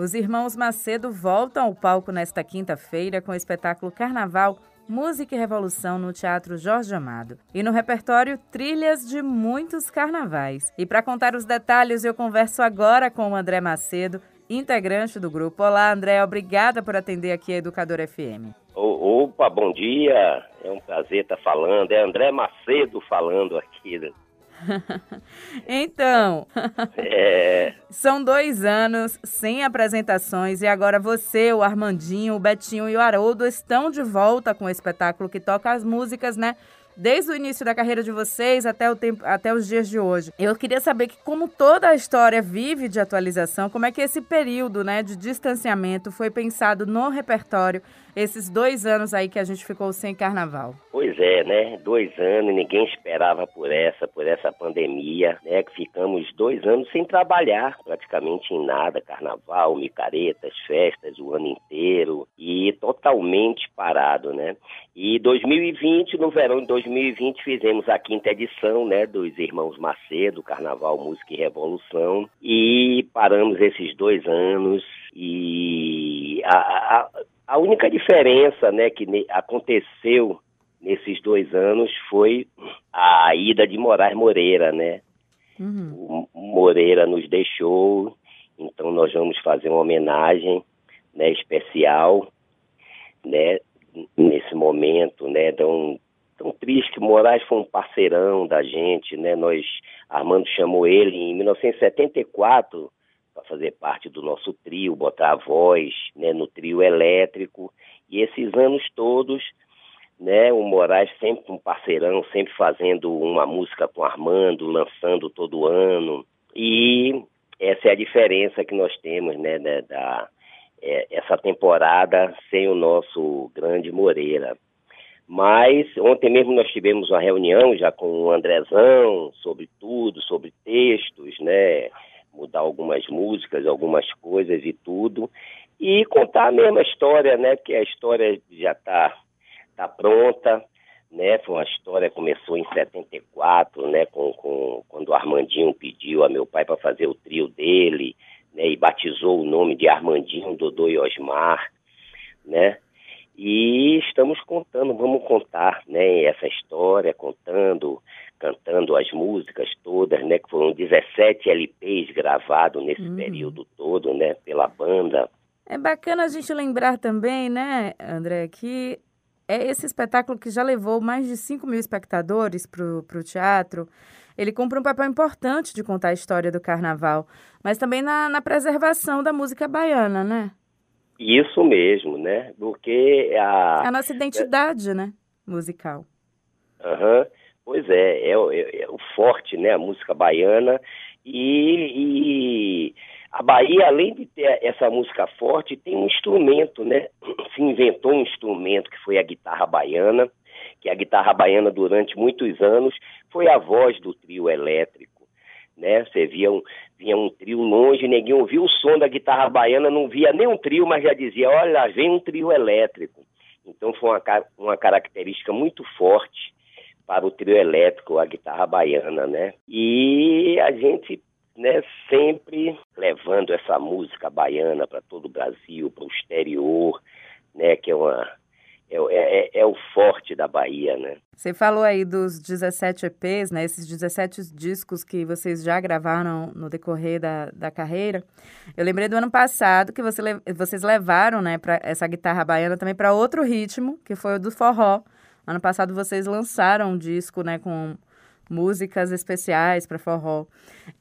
Os irmãos Macedo voltam ao palco nesta quinta-feira com o espetáculo Carnaval Música e Revolução no Teatro Jorge Amado. E no repertório, trilhas de muitos carnavais. E para contar os detalhes, eu converso agora com o André Macedo, integrante do grupo. Olá, André, obrigada por atender aqui a Educador FM. Opa, bom dia. É um prazer estar falando. É André Macedo falando aqui então, é... são dois anos sem apresentações e agora você, o Armandinho, o Betinho e o Haroldo estão de volta com o espetáculo que toca as músicas, né? Desde o início da carreira de vocês até, o tempo, até os dias de hoje. Eu queria saber que, como toda a história vive de atualização, como é que esse período né, de distanciamento foi pensado no repertório esses dois anos aí que a gente ficou sem carnaval? Pois é, né? Dois anos, ninguém esperava por essa, por essa pandemia, né? Que ficamos dois anos sem trabalhar praticamente em nada, carnaval, micaretas, festas o ano inteiro e totalmente parado, né? E 2020, no verão de 2020, fizemos a quinta edição, né? Dos Irmãos Macedo, Carnaval, Música e Revolução e paramos esses dois anos e a, a a única diferença né, que aconteceu nesses dois anos foi a ida de Moraes Moreira, né? Uhum. O Moreira nos deixou, então nós vamos fazer uma homenagem né, especial, né, nesse momento, né, tão, tão triste Moraes foi um parceirão da gente, né, nós, Armando chamou ele em 1974 para fazer parte do nosso trio, botar a voz né, no trio elétrico. E esses anos todos, né, o Moraes sempre um parceirão, sempre fazendo uma música com Armando, lançando todo ano. E essa é a diferença que nós temos, né, da, da é, essa temporada sem o nosso grande Moreira. Mas ontem mesmo nós tivemos uma reunião já com o Andrezão sobre tudo, sobre textos, né? mudar algumas músicas, algumas coisas e tudo, e contar a mesma história, né? Que a história já está tá pronta, né? Foi uma história começou em 74, né? Com, com quando o Armandinho pediu a meu pai para fazer o trio dele, né? E batizou o nome de Armandinho, Dodô e Osmar, né? E estamos contando, vamos contar, né? Essa história, contando cantando as músicas todas, né? Que foram 17 LPs gravados nesse uhum. período todo, né? Pela banda. É bacana a gente lembrar também, né, André, que é esse espetáculo que já levou mais de 5 mil espectadores para o teatro. Ele cumpre um papel importante de contar a história do carnaval, mas também na, na preservação da música baiana, né? Isso mesmo, né? Porque a... A nossa identidade, é... né? Musical. Aham. Uhum. Pois é, é, é, é, o forte, né, a música baiana e, e, a Bahia, além de ter essa música forte, tem um instrumento, né? Se inventou um instrumento que foi a guitarra baiana, que a guitarra baiana durante muitos anos foi a voz do trio elétrico, né? Você via um, via um trio longe, ninguém ouvia o som da guitarra baiana, não via nem um trio, mas já dizia, olha, vem um trio elétrico. Então foi uma, uma característica muito forte para o trio elétrico, a guitarra baiana, né? E a gente, né, sempre levando essa música baiana para todo o Brasil, para o exterior, né, que é uma é, é, é, é, o forte da Bahia, né? Você falou aí dos 17 EPs, né? Esses 17 discos que vocês já gravaram no decorrer da, da carreira. Eu lembrei do ano passado que você, vocês levaram, né, para essa guitarra baiana também para outro ritmo, que foi o do forró. Ano passado vocês lançaram um disco, né, com músicas especiais para forró.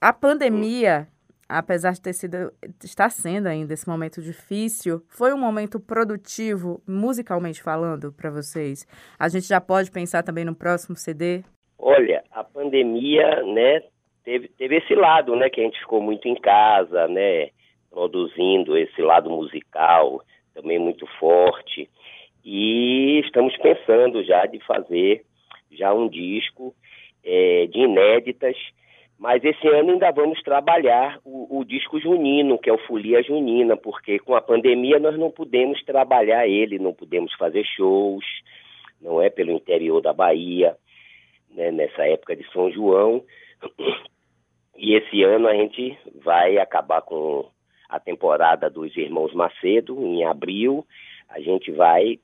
A pandemia, apesar de ter sido, está sendo ainda esse momento difícil, foi um momento produtivo, musicalmente falando, para vocês. A gente já pode pensar também no próximo CD? Olha, a pandemia, né, teve, teve esse lado, né, que a gente ficou muito em casa, né, produzindo esse lado musical também muito forte. E estamos pensando já de fazer já um disco é, de inéditas, mas esse ano ainda vamos trabalhar o, o, disco junino, que é o Folia Junina, porque com a pandemia nós não podemos trabalhar ele, não podemos fazer shows, não é? Pelo interior da Bahia, né, nessa época de São João. E esse ano a gente vai acabar com a temporada dos Irmãos Macedo, em abril, a gente vai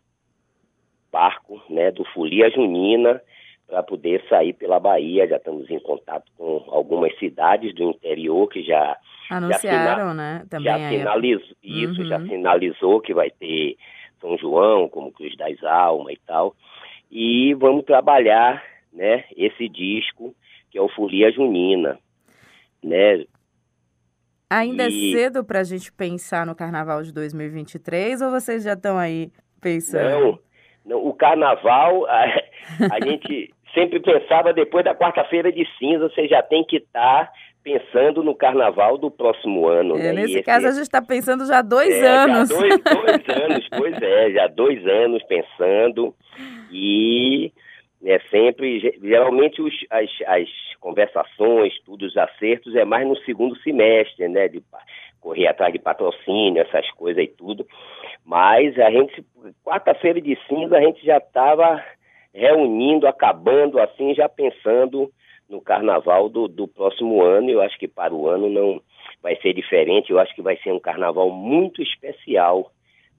barco né, do Folia Junina para poder sair pela Bahia. Já estamos em contato com algumas cidades do interior que já anunciaram, já né? Também já sinalizou isso, uhum. já sinalizou que vai ter São João, como Cruz das Almas e tal. E vamos trabalhar, né? Esse disco que é o Folia Junina, né? Ainda é e... é cedo para a gente pensar no Carnaval de 2023 ou vocês já estão aí pensando? Não, não o Carnaval a, a gente sempre pensava depois da quarta-feira de cinza, você já tem que estar tá pensando no carnaval do próximo ano. É, né? Nesse esse, caso, a gente está pensando já há dois é, anos. Já dois, dois anos, pois é, já dois anos pensando. E é sempre, geralmente, os, as, as conversações, tudo, os acertos, é mais no segundo semestre, né? De correr atrás de patrocínio, essas coisas e tudo. Mas a gente, quarta-feira de cinza, a gente já estava reunindo, acabando assim, já pensando no carnaval do, do próximo ano. Eu acho que para o ano não vai ser diferente. Eu acho que vai ser um carnaval muito especial,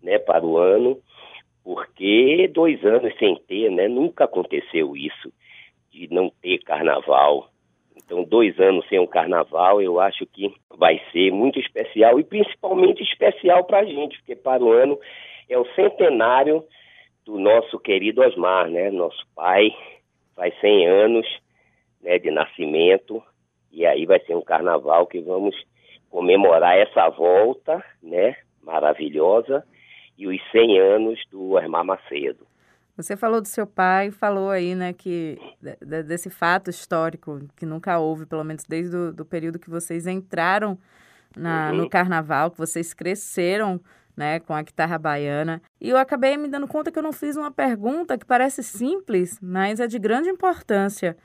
né, para o ano, porque dois anos sem ter, né, nunca aconteceu isso de não ter carnaval. Então, dois anos sem um carnaval, eu acho que vai ser muito especial e principalmente especial para a gente, porque para o ano é o centenário do nosso querido Osmar, né? Nosso pai faz 100 anos né, de nascimento e aí vai ser um carnaval que vamos comemorar essa volta, né? Maravilhosa e os 100 anos do Osmar Macedo. Você falou do seu pai, falou aí, né, que desse fato histórico que nunca houve, pelo menos desde o do período que vocês entraram na, uhum. no carnaval, que vocês cresceram né, com a guitarra baiana. E eu acabei me dando conta que eu não fiz uma pergunta que parece simples, mas é de grande importância.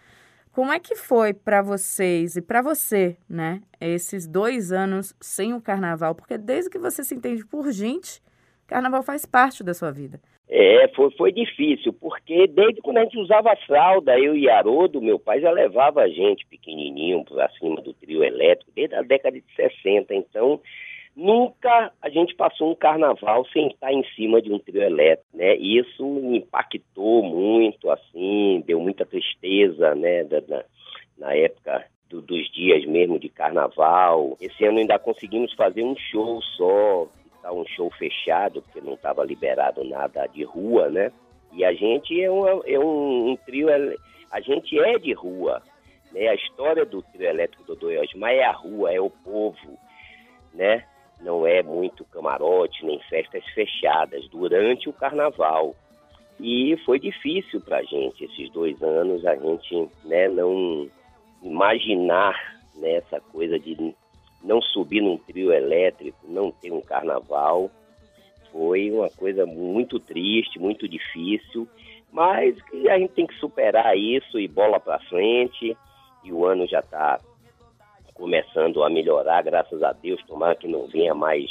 Como é que foi para vocês e para você, né, esses dois anos sem o carnaval? Porque desde que você se entende por gente, carnaval faz parte da sua vida. É, foi, foi difícil, porque desde quando a gente usava fralda, eu e Haroldo, meu pai já levava a gente pequenininho para cima do trio elétrico, desde a década de 60. Então, Nunca a gente passou um carnaval sem estar em cima de um trio elétrico, né? Isso me impactou muito, assim, deu muita tristeza, né? Da, na época do, dos dias mesmo de carnaval. Esse ano ainda conseguimos fazer um show só, tá um show fechado, porque não estava liberado nada de rua, né? E a gente é, uma, é um, um, trio, a gente é de rua, né? A história do trio elétrico do Doiosmar é a rua, é o povo, né? Não é muito camarote nem festas fechadas durante o carnaval. E foi difícil para a gente esses dois anos, a gente né, não imaginar né, essa coisa de não subir num trio elétrico, não ter um carnaval. Foi uma coisa muito triste, muito difícil, mas a gente tem que superar isso e bola para frente. E o ano já está começando a melhorar, graças a Deus, tomara que não venha mais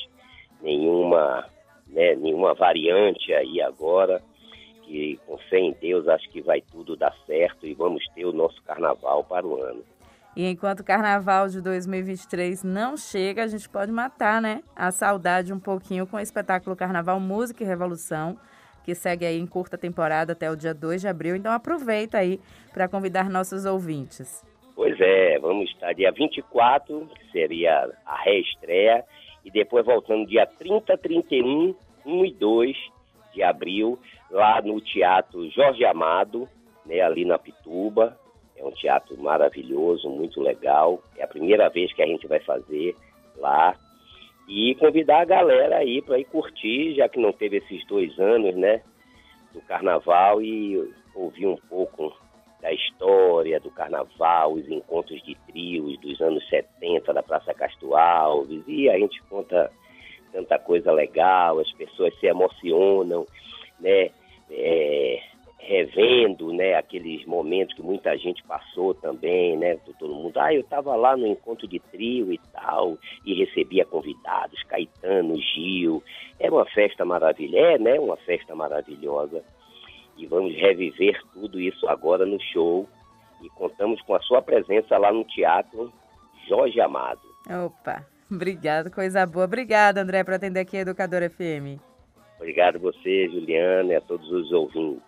nenhuma, né, nenhuma variante aí agora, que com fé em Deus acho que vai tudo dar certo e vamos ter o nosso carnaval para o ano. E enquanto o carnaval de 2023 não chega, a gente pode matar, né, a saudade um pouquinho com o espetáculo Carnaval Música e Revolução, que segue aí em curta temporada até o dia 2 de abril. Então aproveita aí para convidar nossos ouvintes. Pois é, vamos estar dia 24, que seria a reestreia, e depois voltando dia 30, 31, 1 e 2 de abril, lá no Teatro Jorge Amado, né, ali na Pituba. É um teatro maravilhoso, muito legal. É a primeira vez que a gente vai fazer lá. E convidar a galera aí para ir curtir, já que não teve esses dois anos, né, do carnaval, e ouvir um pouco da história do carnaval, os encontros de trios dos anos 70 da Praça Castro Alves, e a gente conta tanta coisa legal, as pessoas se emocionam, né, é, revendo, né, aqueles momentos que muita gente passou também, né, todo mundo, ah, eu estava lá no encontro de trio e tal, e recebia convidados, Caetano, Gil, é uma festa maravilhosa, é, né, uma festa maravilhosa, e vamos reviver tudo isso agora no show. E contamos com a sua presença lá no Teatro Jorge Amado. Opa! Obrigada, coisa boa. Obrigada, André, por atender aqui a Educador FM. Obrigado a você, Juliana, e a todos os ouvintes.